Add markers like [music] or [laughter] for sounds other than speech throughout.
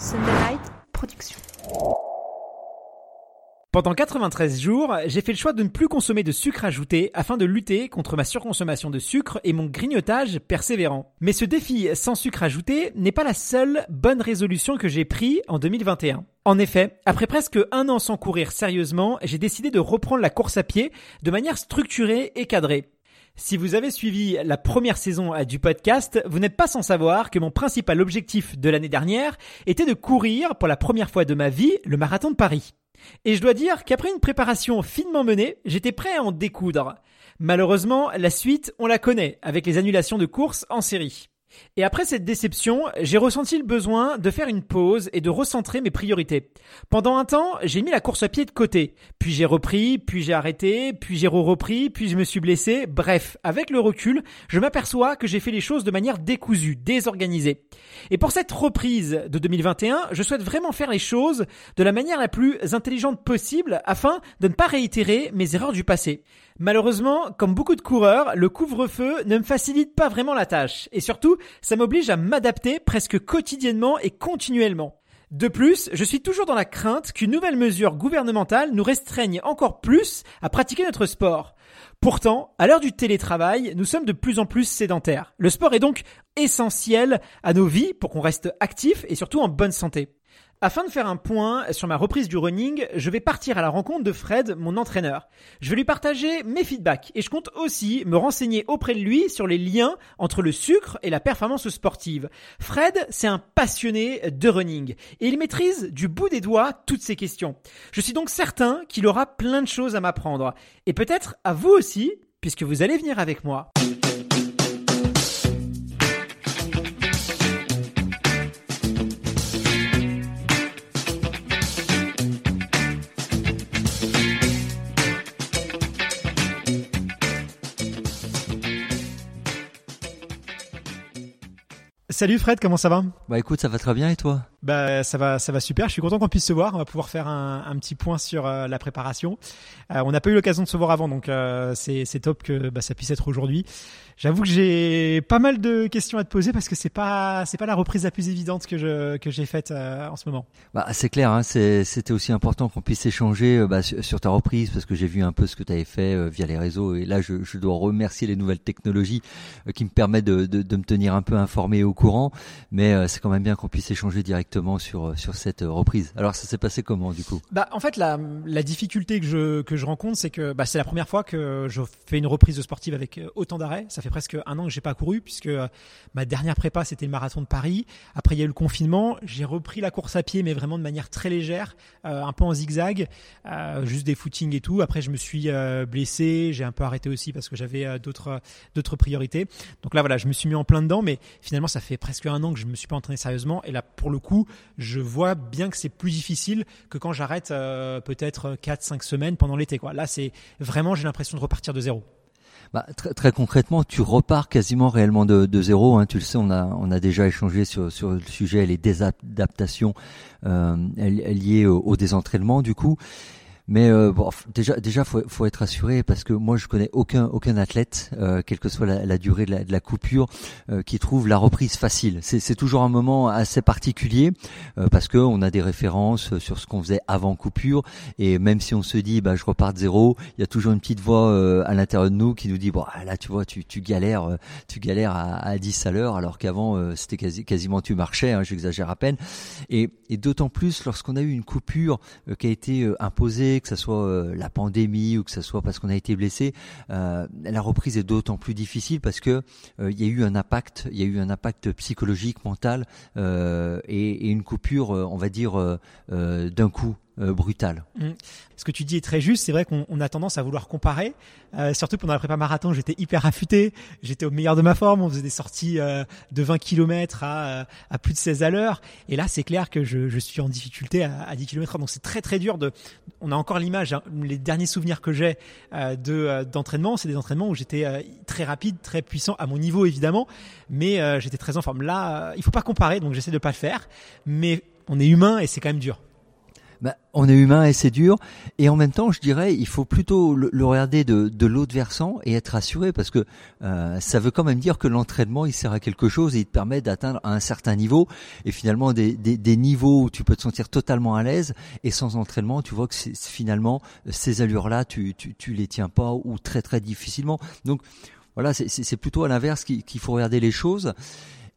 Sunday Night Production. Pendant 93 jours, j'ai fait le choix de ne plus consommer de sucre ajouté afin de lutter contre ma surconsommation de sucre et mon grignotage persévérant. Mais ce défi sans sucre ajouté n'est pas la seule bonne résolution que j'ai prise en 2021. En effet, après presque un an sans courir sérieusement, j'ai décidé de reprendre la course à pied de manière structurée et cadrée. Si vous avez suivi la première saison du podcast, vous n'êtes pas sans savoir que mon principal objectif de l'année dernière était de courir pour la première fois de ma vie le marathon de Paris. Et je dois dire qu'après une préparation finement menée, j'étais prêt à en découdre. Malheureusement, la suite, on la connaît, avec les annulations de courses en série. Et après cette déception, j'ai ressenti le besoin de faire une pause et de recentrer mes priorités. Pendant un temps, j'ai mis la course à pied de côté. Puis j'ai repris, puis j'ai arrêté, puis j'ai repris, puis je me suis blessé. Bref, avec le recul, je m'aperçois que j'ai fait les choses de manière décousue, désorganisée. Et pour cette reprise de 2021, je souhaite vraiment faire les choses de la manière la plus intelligente possible afin de ne pas réitérer mes erreurs du passé. Malheureusement, comme beaucoup de coureurs, le couvre-feu ne me facilite pas vraiment la tâche. Et surtout, ça m'oblige à m'adapter presque quotidiennement et continuellement. De plus, je suis toujours dans la crainte qu'une nouvelle mesure gouvernementale nous restreigne encore plus à pratiquer notre sport. Pourtant, à l'heure du télétravail, nous sommes de plus en plus sédentaires. Le sport est donc essentiel à nos vies pour qu'on reste actif et surtout en bonne santé. Afin de faire un point sur ma reprise du running, je vais partir à la rencontre de Fred, mon entraîneur. Je vais lui partager mes feedbacks et je compte aussi me renseigner auprès de lui sur les liens entre le sucre et la performance sportive. Fred, c'est un passionné de running et il maîtrise du bout des doigts toutes ces questions. Je suis donc certain qu'il aura plein de choses à m'apprendre et peut-être à vous aussi puisque vous allez venir avec moi. Salut Fred, comment ça va? Bah écoute, ça va très bien et toi? Bah ça va, ça va super. Je suis content qu'on puisse se voir. On va pouvoir faire un, un petit point sur euh, la préparation. Euh, on n'a pas eu l'occasion de se voir avant, donc euh, c'est top que bah, ça puisse être aujourd'hui. J'avoue que j'ai pas mal de questions à te poser parce que c'est pas c'est pas la reprise la plus évidente que je que j'ai faite en ce moment. Bah c'est clair, hein, c'était aussi important qu'on puisse échanger bah, sur, ta reprise parce que j'ai vu un peu ce que tu avais fait via les réseaux et là je, je dois remercier les nouvelles technologies qui me permettent de, de, de, me tenir un peu informé au courant, mais c'est quand même bien qu'on puisse échanger directement sur sur cette reprise. Alors ça s'est passé comment du coup? Bah en fait la la difficulté que je que je rencontre c'est que bah, c'est la première fois que je fais une reprise sportive avec autant d'arrêts. Ça fait presque un an que j'ai pas couru puisque euh, ma dernière prépa c'était le marathon de Paris. Après il y a eu le confinement, j'ai repris la course à pied mais vraiment de manière très légère, euh, un peu en zigzag, euh, juste des footings et tout. Après je me suis blessé, j'ai un peu arrêté aussi parce que j'avais d'autres d'autres priorités. Donc là voilà, je me suis mis en plein dedans mais finalement ça fait presque un an que je me suis pas entraîné sérieusement et là pour le coup, je vois bien que c'est plus difficile que quand j'arrête peut-être 4 5 semaines pendant l'été quoi. Là c'est vraiment j'ai l'impression de repartir de zéro. Bah, très, très, concrètement, tu repars quasiment réellement de, de zéro. Hein. Tu le sais, on a, on a déjà échangé sur, sur le sujet, les désadaptations euh, liées au, au désentraînement du coup. Mais euh, bon, déjà, déjà, faut, faut être assuré parce que moi, je connais aucun aucun athlète, euh, quelle que soit la, la durée de la, de la coupure, euh, qui trouve la reprise facile. C'est toujours un moment assez particulier euh, parce que on a des références sur ce qu'on faisait avant coupure et même si on se dit, bah, je repars de zéro, il y a toujours une petite voix euh, à l'intérieur de nous qui nous dit, bon, ah, là, tu vois, tu, tu galères, tu galères à, à 10 à l'heure, alors qu'avant, c'était quasi, quasiment tu marchais. Hein, J'exagère à peine. Et, et d'autant plus lorsqu'on a eu une coupure qui a été imposée que ce soit euh, la pandémie ou que ce soit parce qu'on a été blessé, euh, la reprise est d'autant plus difficile parce que euh, il y a eu un impact, il y a eu un impact psychologique, mental et, et, une coupure, on va dire d'un coup. Brutale. Mmh. Ce que tu dis est très juste. C'est vrai qu'on a tendance à vouloir comparer. surtout pendant la prépa marathon, j'étais hyper affûté. J'étais au meilleur de ma forme. On faisait des sorties de 20 km à, à plus de 16 à l'heure. Et là, c'est clair que je, je, suis en difficulté à, à 10 km Donc c'est très très dur de. On a encore l'image. Hein, les derniers souvenirs que j'ai de d'entraînement, c'est des entraînements où j'étais très rapide, très puissant à mon niveau évidemment, mais j'étais très en forme. Là, il faut pas comparer, donc j'essaie de pas le faire. Mais on est humain et c'est quand même dur. Bah, on est humain et c'est dur. Et en même temps, je dirais, il faut plutôt le, regarder de, de l'autre versant et être rassuré parce que euh, ça veut quand même dire que l'entraînement, il sert à quelque chose et il te permet d'atteindre un certain niveau. Et finalement, des, des, des, niveaux où tu peux te sentir totalement à l'aise et sans entraînement, tu vois que finalement, ces allures-là, tu, tu, tu les tiens pas ou très très difficilement. Donc voilà, c'est plutôt à l'inverse qu'il faut regarder les choses.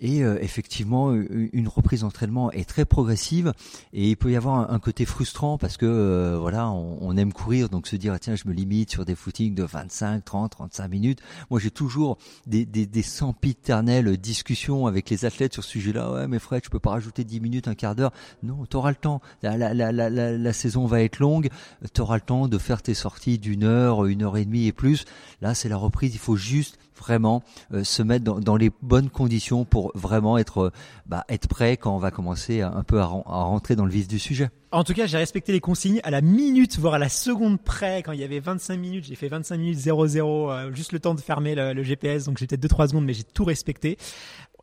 Et euh, effectivement, une reprise d'entraînement est très progressive et il peut y avoir un, côté frustrant parce que euh, voilà, on, aime courir, donc se dire ah, tiens, je me limite sur des footings de 25, 30, 35 minutes. Moi, j'ai toujours des, des, des sempiternelles discussions avec les athlètes sur ce sujet-là. Ouais, mais Fred, je peux pas rajouter 10 minutes, un quart d'heure. Non, tu auras le temps. La, la, la, la, la saison va être longue. Tu auras le temps de faire tes sorties d'une heure, une heure et demie et plus. Là, c'est la reprise. Il faut juste vraiment euh, se mettre dans, dans, les bonnes conditions pour vraiment être, euh, bah, être prêt quand on va commencer un peu à, rentrer dans le vif du sujet. En tout cas, j'ai respecté les consignes à la minute, voire à la seconde près. Quand il y avait 25 minutes, j'ai fait 25 minutes 00, euh, juste le temps de fermer le, le GPS. Donc j'ai peut-être 2-3 secondes, mais j'ai tout respecté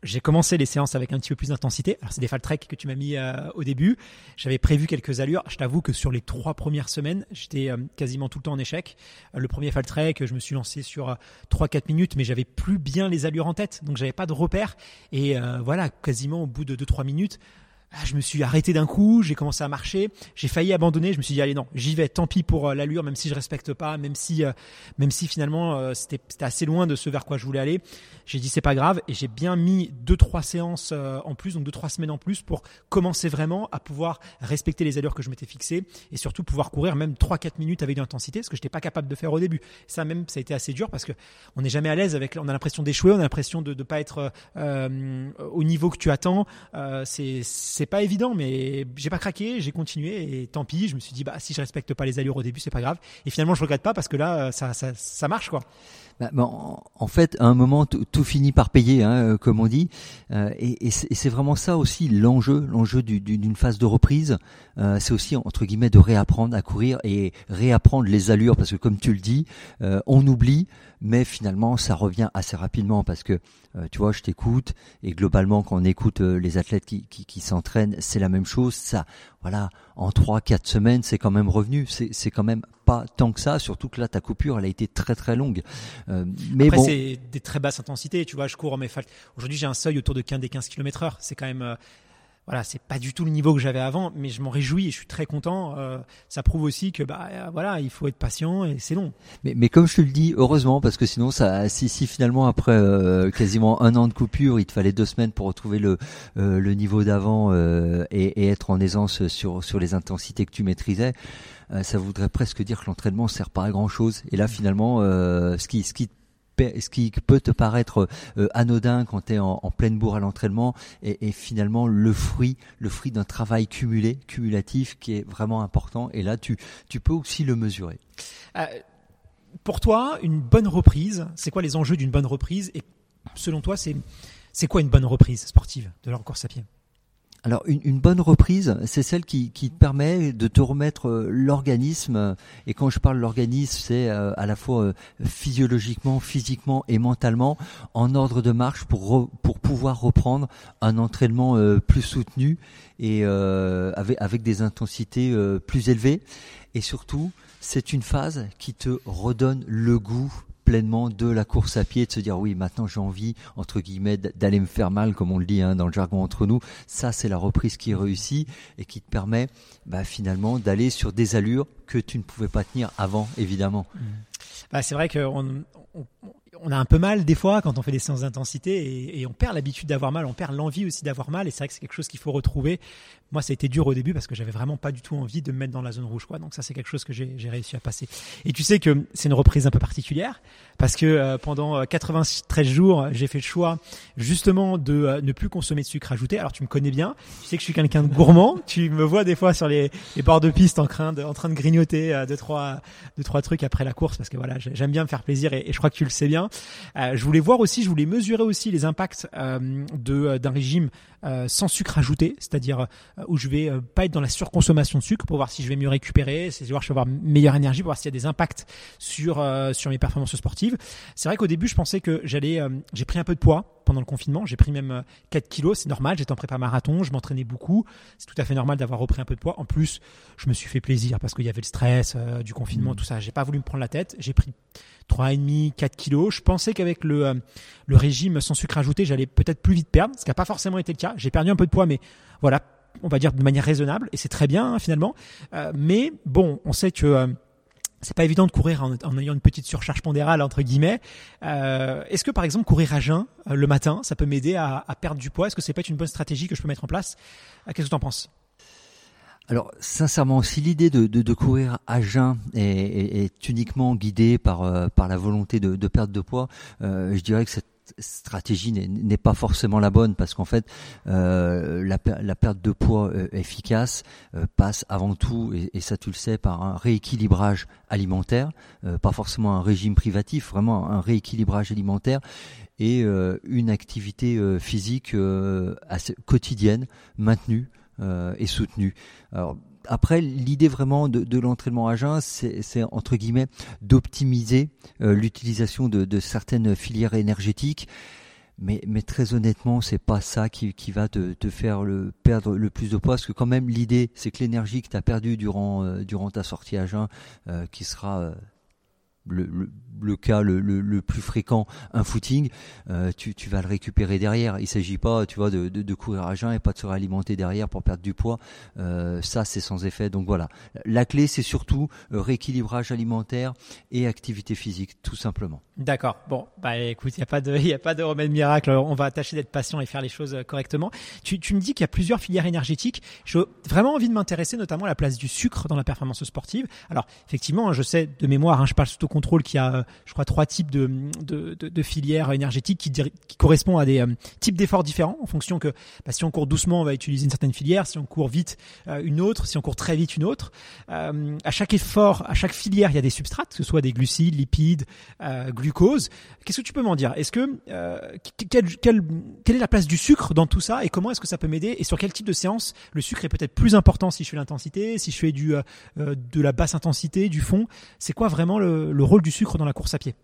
j'ai commencé les séances avec un petit peu plus d'intensité. Alors c'est des fall trek que tu m'as mis euh, au début. J'avais prévu quelques allures. Je t'avoue que sur les trois premières semaines, j'étais euh, quasiment tout le temps en échec. Euh, le premier fall trek, je me suis lancé sur 3-4 minutes, mais j'avais plus bien les allures en tête, donc j'avais pas de repère. Et voilà, quasiment au bout de 2-3 minutes, je me suis arrêté d'un coup, j'ai commencé à marcher, j'ai failli abandonner, je me suis dit allez non, j'y vais, tant pis pour euh, l'allure, même si je respecte pas, même si euh, même si finalement euh, c'était assez loin de ce vers quoi je voulais aller. J'ai dit c'est pas grave et j'ai bien mis deux trois séances en plus, donc deux trois semaines en plus pour commencer vraiment à pouvoir respecter les allures que je m'étais fixées et surtout pouvoir courir même 3-4 minutes avec de l'intensité, ce que je n'étais pas capable de faire au début. Ça même ça a été assez dur parce que on n'est jamais à l'aise avec, on a l'impression d'échouer, on a l'impression de ne pas être au niveau que tu attends. C'est pas évident, mais j'ai pas craqué, j'ai continué et tant pis. Je me suis dit, bah si je respecte pas les allures au début, c'est pas grave. Et finalement, je regrette pas parce que là, ça, ça, ça marche quoi. Bah, en fait, à un moment, tout finit par payer, hein, euh, comme on dit. Euh, et, et c'est vraiment ça aussi l'enjeu, l'enjeu d'une phase de reprise. Euh, c'est aussi entre guillemets de réapprendre à courir et réapprendre les allures, parce que comme tu le dis, on oublie, mais finalement, ça revient assez rapidement parce que tu vois, je t'écoute et globalement, quand on écoute les athlètes qui, qui, qui s'entraînent, c'est la même chose. Ça, voilà, en trois, quatre semaines, c'est quand même revenu. C'est quand même pas tant que ça, surtout que là, ta coupure, elle a été très très longue. Euh, mais Après, c'est des très basses intensités. Tu vois, je cours mes Aujourd'hui, j'ai un seuil autour de 15 des 15 km heure. C'est quand même, euh, voilà, c'est pas du tout le niveau que j'avais avant, mais je m'en réjouis et je suis très content. Euh, ça prouve aussi que bah voilà, il faut être patient et c'est long. Mais, mais comme je te le dis, heureusement parce que sinon ça, si, si finalement après euh, quasiment un an de coupure, il te fallait deux semaines pour retrouver le euh, le niveau d'avant et, et, être en aisance sur sur les intensités que tu maîtrisais. ça voudrait presque dire que l'entraînement sert pas à grand chose. Et là, finalement, ce qui, ce qui ce qui peut te paraître euh, anodin quand tu es en, pleine bourre à l'entraînement est, finalement le fruit, le fruit d'un travail cumulé, cumulatif qui est vraiment important. Et là, tu, peux aussi le mesurer. Euh, pour toi, une bonne reprise, c'est quoi les enjeux d'une bonne reprise? Et selon toi, c'est quoi une bonne reprise sportive de leur course à pied alors une, une, bonne reprise, c'est celle qui, qui, te permet de te remettre euh, l'organisme, et quand je parle l'organisme, c'est euh, à la fois euh, physiologiquement, physiquement et mentalement en ordre de marche pour, pour pouvoir reprendre un entraînement plus soutenu et avec, avec des intensités plus élevées. Et surtout, c'est une phase qui te redonne le goût pleinement de la course à pied, de se dire oui, maintenant j'ai envie, entre guillemets, d'aller me faire mal, comme on le dit hein, dans le jargon entre nous. Ça, c'est la reprise qui réussit et qui te permet bah, finalement d'aller sur des allures que tu ne pouvais pas tenir avant, évidemment. Mmh. Bah, c'est vrai qu'il on a un peu mal des fois quand on fait des séances d'intensité et, on perd l'habitude d'avoir mal, on perd l'envie aussi d'avoir mal et c'est vrai que c'est quelque chose qu'il faut retrouver. Moi, ça a été dur au début parce que j'avais vraiment pas du tout envie de me mettre dans la zone rouge, quoi. Donc ça, c'est quelque chose que j'ai réussi à passer. Et tu sais que c'est une reprise un peu particulière parce que euh, pendant 93 euh, jours, j'ai fait le choix justement de euh, ne plus consommer de sucre ajouté. Alors tu me connais bien, tu sais que je suis quelqu'un de gourmand. [laughs] tu me vois des fois sur les, les bords de piste en train de, de grignoter deux trois, deux trois trucs après la course parce que voilà, j'aime bien me faire plaisir et, et je crois que tu le sais bien. Euh, je voulais voir aussi, je voulais mesurer aussi les impacts euh, de euh, d'un régime sans sucre ajouté, c'est-à-dire où je vais pas être dans la surconsommation de sucre pour voir si je vais mieux récupérer, c'est voir si je vais avoir meilleure énergie, pour voir s'il y a des impacts sur sur mes performances sportives. C'est vrai qu'au début, je pensais que j'allais, j'ai pris un peu de poids pendant le confinement, j'ai pris même 4 kilos, c'est normal, j'étais en prépa marathon, je m'entraînais beaucoup, c'est tout à fait normal d'avoir repris un peu de poids. En plus, je me suis fait plaisir parce qu'il y avait le stress du confinement, mmh. tout ça. J'ai pas voulu me prendre la tête, j'ai pris 3,5, 4 kilos. Je pensais qu'avec le, euh, le régime sans sucre ajouté, j'allais peut-être plus vite perdre, ce qui n'a pas forcément été le cas. J'ai perdu un peu de poids, mais voilà, on va dire de manière raisonnable, et c'est très bien hein, finalement. Euh, mais bon, on sait que euh, c'est pas évident de courir en, ayant une petite surcharge pondérale entre guillemets. Est-ce que par exemple courir à jeun le matin, ça peut m'aider à, à, perdre du poids? Est-ce que c'est pas une bonne stratégie que je peux mettre en place? Qu'est-ce que tu en penses? Alors sincèrement, si l'idée de, de, de, courir à jeun est, est, est uniquement guidée par, euh, par la volonté de, de perdre de poids, euh, je dirais que cette stratégie n'est pas forcément la bonne parce qu'en fait euh, la, perte de poids euh, efficace passe avant tout et, ça tu le sais par un rééquilibrage alimentaire pas forcément un régime privatif vraiment un rééquilibrage alimentaire et une activité physique quotidienne maintenue euh, et soutenu. Alors, après, l'idée vraiment de, l'entraînement à jeun, c'est entre guillemets d'optimiser euh, l'utilisation de, certaines filières énergétiques. Mais, très honnêtement, c'est pas ça qui, va te, faire perdre le plus de poids, parce que quand même l'idée, c'est que l'énergie que tu as perdue durant, euh, durant ta sortie à jeun, qui sera le, le, cas le, le, plus fréquent, un footing, euh, tu, tu, vas le récupérer derrière. Il s'agit pas, tu vois, de, de, courir à jeun et pas de se réalimenter derrière pour perdre du poids. Euh, ça, c'est sans effet. Donc voilà. La clé, c'est surtout euh, rééquilibrage alimentaire et activité physique, tout simplement. D'accord. Bon, bah écoute, il n'y a pas de, il a pas de remède miracle. On va tâcher d'être patient et faire les choses correctement. Tu, tu me dis qu'il y a plusieurs filières énergétiques. J'ai vraiment envie de m'intéresser notamment à la place du sucre dans la performance sportive. Alors effectivement, je sais de mémoire, hein, je parle sous contrôle qu'il y a, je crois, trois types de, filières énergétiques qui, qui correspondent à des euh, types d'efforts différents en fonction que bah, si on court doucement, on va utiliser une certaine filière, si on court vite, euh, une autre, si on court très vite, une autre. Euh, à chaque effort, à chaque filière, il y a des substrates, que ce soit des glucides, lipides, glucose. Qu'est-ce que tu peux m'en dire? Est-ce que quelle, quelle, quelle est la place du sucre dans tout ça et comment est-ce que ça peut m'aider? Et sur quel type de séance le sucre est peut-être plus important si je fais l'intensité, si je fais du de la basse intensité, du fond? C'est quoi vraiment le rôle du sucre dans la course à pied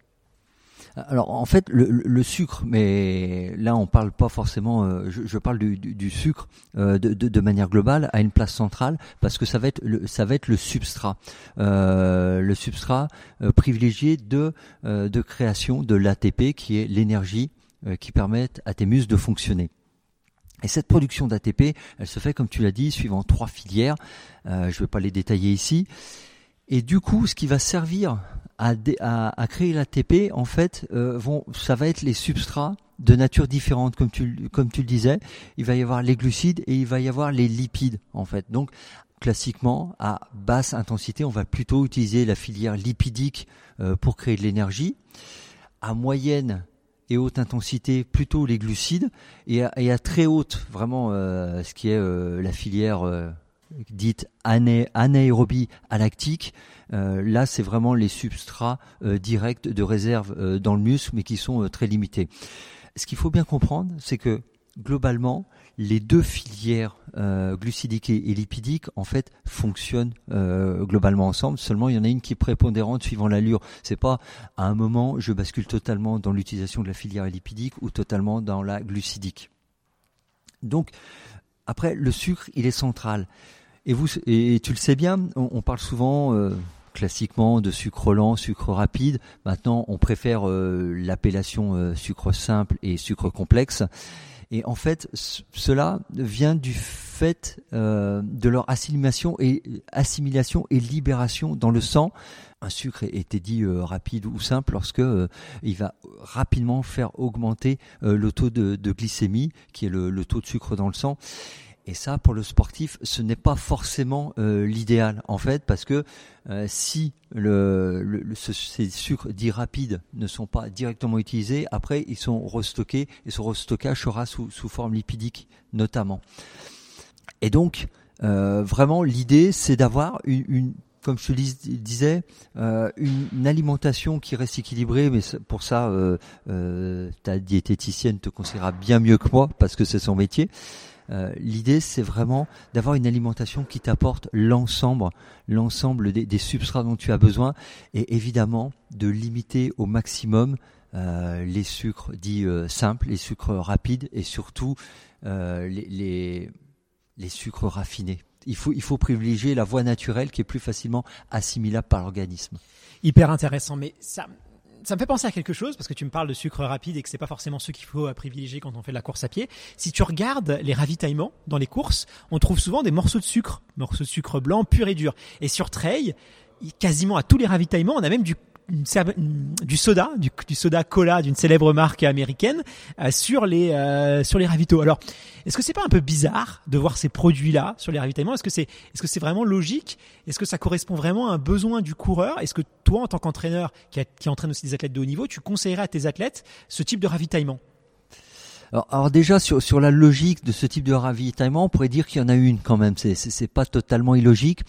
alors en fait le, le, sucre, mais là on parle pas forcément, euh, je, parle du, sucre euh, de, manière globale a une place centrale parce que ça va être le, ça va être le substrat, euh, le substrat privilégié de de création de l'ATP qui est l'énergie qui permet à tes muscles de fonctionner. Et cette production d'ATP, elle se fait comme tu l'as dit, suivant trois filières. je ne vais pas les détailler ici. Et du coup, ce qui va servir à, à, à créer l'ATP, en fait, euh, vont, ça va être les substrats de nature différente, comme tu, comme tu le disais. Il va y avoir les glucides et il va y avoir les lipides, en fait. Donc, classiquement, à basse intensité, on va plutôt utiliser la filière lipidique euh, pour créer de l'énergie. À moyenne et haute intensité, plutôt les glucides. Et à, à très haute, vraiment, euh, ce qui est la filière dite anaérobie lactique. Euh, là, c'est vraiment les substrats euh, directs de réserve euh, dans le muscle, mais qui sont très limités. Ce qu'il faut bien comprendre, c'est que globalement, les deux filières glucidiques et, lipidiques en fait fonctionnent globalement ensemble. Seulement, il y en a une qui est prépondérante suivant l'allure. C'est pas à un moment je bascule totalement dans l'utilisation de la filière lipidique ou totalement dans la glucidique. Donc, après, le sucre, il est central. Et vous, et tu le sais bien, on, parle souvent euh, classiquement de sucre lent, sucre rapide. Maintenant, on préfère euh, l'appellation euh, sucre simple et sucre complexe. Et en fait, cela vient du fait de leur assimilation et assimilation et libération dans le sang un sucre était dit euh, rapide ou simple lorsque euh, il va rapidement faire augmenter euh, le taux de, glycémie, qui est le, taux de sucre dans le sang. Et ça, pour le sportif, ce n'est pas forcément l'idéal, en fait, parce que si le, ces sucres dits rapides ne sont pas directement utilisés, après, ils sont restockés, et ce restockage sera sous, sous forme lipidique, notamment. Et donc, vraiment, l'idée, c'est d'avoir une, une comme je te disais, euh, une, alimentation qui reste équilibrée, mais pour ça, euh, euh, ta diététicienne te conseillera bien mieux que moi, parce que c'est son métier. L'idée, c'est vraiment d'avoir une alimentation qui t'apporte l'ensemble, l'ensemble des, substrats dont tu as besoin, et évidemment de limiter au maximum les sucres dits simples, les sucres rapides, et surtout les, les sucres raffinés il faut, il faut privilégier la voie naturelle qui est plus facilement assimilable par l'organisme. Hyper intéressant, mais ça, ça me fait penser à quelque chose parce que tu me parles de sucre rapide et que c'est pas forcément ce qu'il faut privilégier quand on fait de la course à pied. Si tu regardes les ravitaillements dans les courses, on trouve souvent des morceaux de sucre, morceaux de sucre blanc pur et dur. Et sur trail, quasiment à tous les ravitaillements, on a même du du soda, du, soda cola d'une célèbre marque américaine euh, sur les euh, sur les ravitaux. Alors, est-ce que c'est pas un peu bizarre de voir ces produits-là sur les ravitaillements? Est-ce que c'est est-ce que c'est vraiment logique? Est-ce que ça correspond vraiment à un besoin du coureur? Est-ce que toi, en tant qu'entraîneur qui, qui entraîne aussi des athlètes de haut niveau, tu conseillerais à tes athlètes ce type de ravitaillement? Alors, déjà sur, sur la logique de ce type de ravitaillement, on pourrait dire qu'il y en a une quand même. C'est c'est pas totalement illogique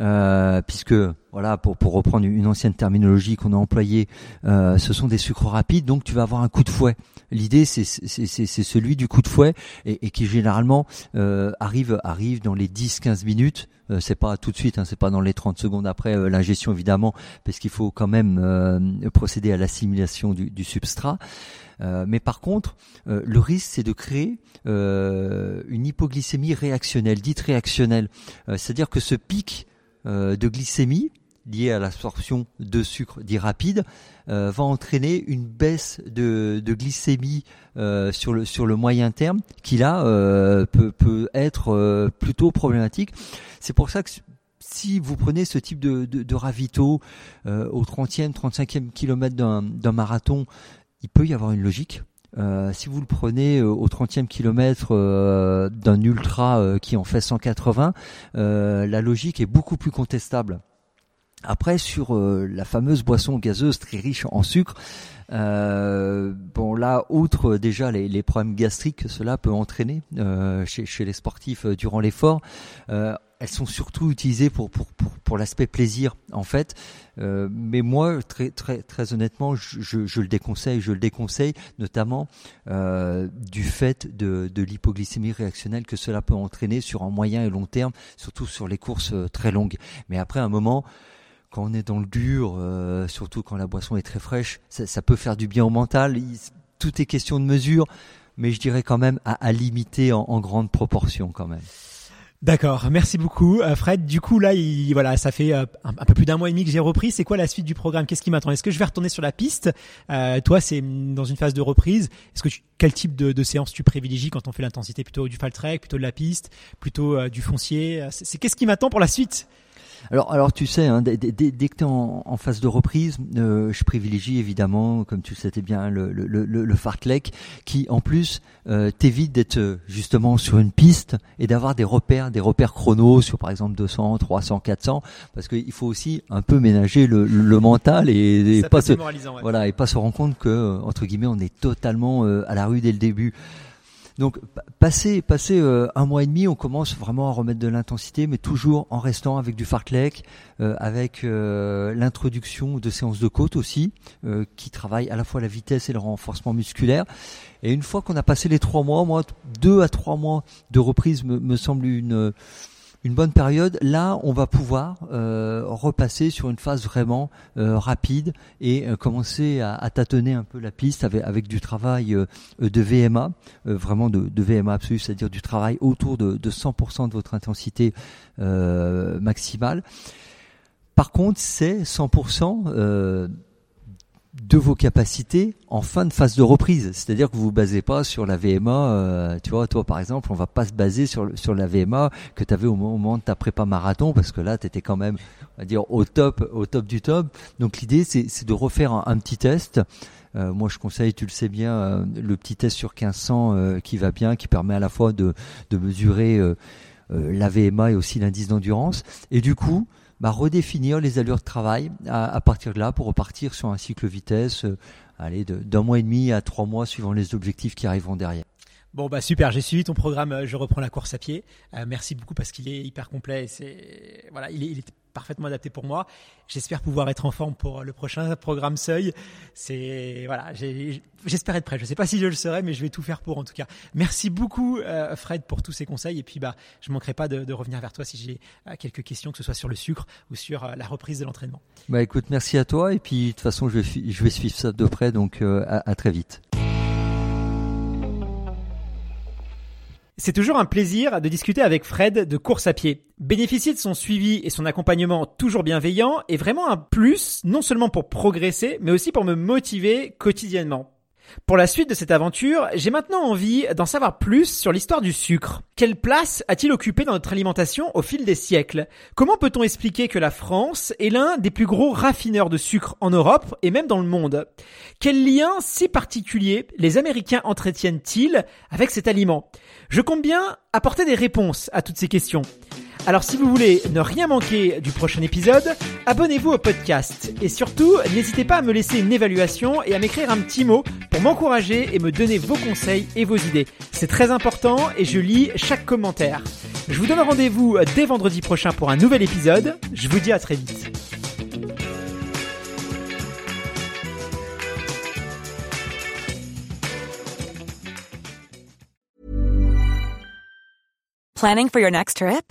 euh, puisque voilà pour pour reprendre une ancienne terminologie qu'on a employée, euh, ce sont des sucres rapides, donc tu vas avoir un coup de fouet. L'idée c'est c'est c'est celui du coup de fouet et, qui généralement euh, arrive arrive dans les 10-15 minutes. Euh, c'est pas tout de suite, hein, c'est pas dans les 30 secondes après euh, l'ingestion évidemment, parce qu'il faut quand même procéder à l'assimilation du substrat. Euh, mais par contre, euh, le risque, c'est de créer euh, une hypoglycémie réactionnelle, dite réactionnelle. C'est-à-dire que ce pic de glycémie lié à l'absorption de sucre dit rapide va entraîner une baisse de, glycémie sur le sur le moyen terme qui là peut, être plutôt problématique. C'est pour ça que si vous prenez ce type de, de ravito au 30e, 35e kilomètre d'un marathon il peut y avoir une logique. Euh, si vous le prenez euh, au 30e kilomètre euh, d'un ultra qui en fait 180, la logique est beaucoup plus contestable. Après, sur la fameuse boisson gazeuse très riche en sucre, bon là, outre déjà les, problèmes gastriques que cela peut entraîner chez, chez, les sportifs durant l'effort, elles sont surtout utilisées pour pour pour, pour l'aspect plaisir en fait. Euh, mais moi, très très très honnêtement, je, je, le déconseille. Je le déconseille notamment euh, du fait de, de l'hypoglycémie réactionnelle que cela peut entraîner sur un moyen et long terme, surtout sur les courses euh, très longues. Mais après un moment quand on est dans le dur, euh, surtout quand la boisson est très fraîche, ça, ça peut faire du bien au mental. tout est question de mesure, mais je dirais quand même à, à limiter en, en grande proportion quand même. D'accord, merci beaucoup euh, Fred. Du coup là, il, voilà, ça fait euh, un, peu plus d'un mois et demi que j'ai repris. C'est quoi la suite du programme? Qu'est-ce qui m'attend? Est-ce que je vais retourner sur la piste? Euh, Toi, c'est dans une phase de reprise. Est-ce que tu, quel type de, de, séance tu privilégies quand on fait l'intensité? Plutôt du fall trek, plutôt de la piste, plutôt du foncier? C'est qu'est-ce qui m'attend pour la suite? Alors, alors tu sais, hein, dès, que tu es en, phase de reprise, euh, je privilégie évidemment, comme tu le sais bien, le, le, le, le fartlek, qui en plus euh, t'évite d'être euh, justement sur une piste et d'avoir des repères, des repères chrono sur par exemple 200, 300, 400, parce qu'il faut aussi un peu ménager le, le mental et, pas se, ouais. voilà et pas se rendre compte que entre guillemets on est totalement à la rue dès le début. Donc passer passer euh, un mois et demi, on commence vraiment à remettre de l'intensité, mais toujours en restant avec du fartlek, euh, avec euh, l'introduction de séances de côte aussi, qui travaillent à la fois la vitesse et le renforcement musculaire. Et une fois qu'on a passé les trois mois, moi deux à trois mois de reprise me, me semble une une bonne période, là on va pouvoir euh, repasser sur une phase vraiment euh, rapide et euh, commencer à, à, tâtonner un peu la piste avec, avec du travail de VMA, vraiment de, de, VMA absolu, c'est-à-dire du travail autour de, de 100% de votre intensité maximale. Par contre, c'est 100% de vos capacités en fin de phase de reprise. C'est-à-dire que vous vous basez pas sur la VMA. Euh, tu vois, toi par exemple, on va pas se baser sur sur la VMA que tu avais au moment de ta prépa marathon parce que là, tu étais quand même, on va dire, au top, au top du top. Donc l'idée, c'est de refaire un, petit test. Euh, moi, je conseille, tu le sais bien, euh, le petit test sur 1500 qui va bien, qui permet à la fois de, de mesurer la VMA et aussi l'indice d'endurance. Et du coup, bah, redéfinir les allures de travail à, partir de là pour repartir sur un cycle vitesse, euh, d'un mois et demi à trois mois suivant les objectifs qui arriveront derrière. Bon bah super, j'ai suivi ton programme. Euh, je reprends la course à pied. Euh, merci beaucoup parce qu'il est hyper complet. C'est voilà, il est, parfaitement adapté pour moi. J'espère pouvoir être en forme pour le prochain programme Seuil. C'est voilà, j'espère être prêt. Je sais pas si je le serai, mais je vais tout faire pour en tout cas. Merci beaucoup euh, Fred pour tous ces conseils et puis bah je manquerai pas de, revenir vers toi si j'ai quelques questions, que ce soit sur le sucre ou sur la reprise de l'entraînement. Bah écoute, merci à toi et puis de toute façon je vais, je vais suivre ça de près donc à très vite. C'est toujours un plaisir de discuter avec Fred de course à pied. Bénéficier de son suivi et son accompagnement toujours bienveillant est vraiment un plus, non seulement pour progresser, mais aussi pour me motiver quotidiennement. Pour la suite de cette aventure, j'ai maintenant envie d'en savoir plus sur l'histoire du sucre. Quelle place a-t-il occupé dans notre alimentation au fil des siècles? Comment peut-on expliquer que la France est l'un des plus gros raffineurs de sucre en Europe et même dans le monde? Quel lien si particulier les Américains entretiennent-ils avec cet aliment? Je compte bien apporter des réponses à toutes ces questions. Alors si vous voulez ne rien manquer du prochain épisode, abonnez-vous au podcast et surtout n'hésitez pas à me laisser une évaluation et à m'écrire un petit mot pour m'encourager et me donner vos conseils et vos idées. C'est très important et je lis chaque commentaire. Je vous donne rendez-vous dès vendredi prochain pour un nouvel épisode. Je vous dis à très vite. Planning for your next trip?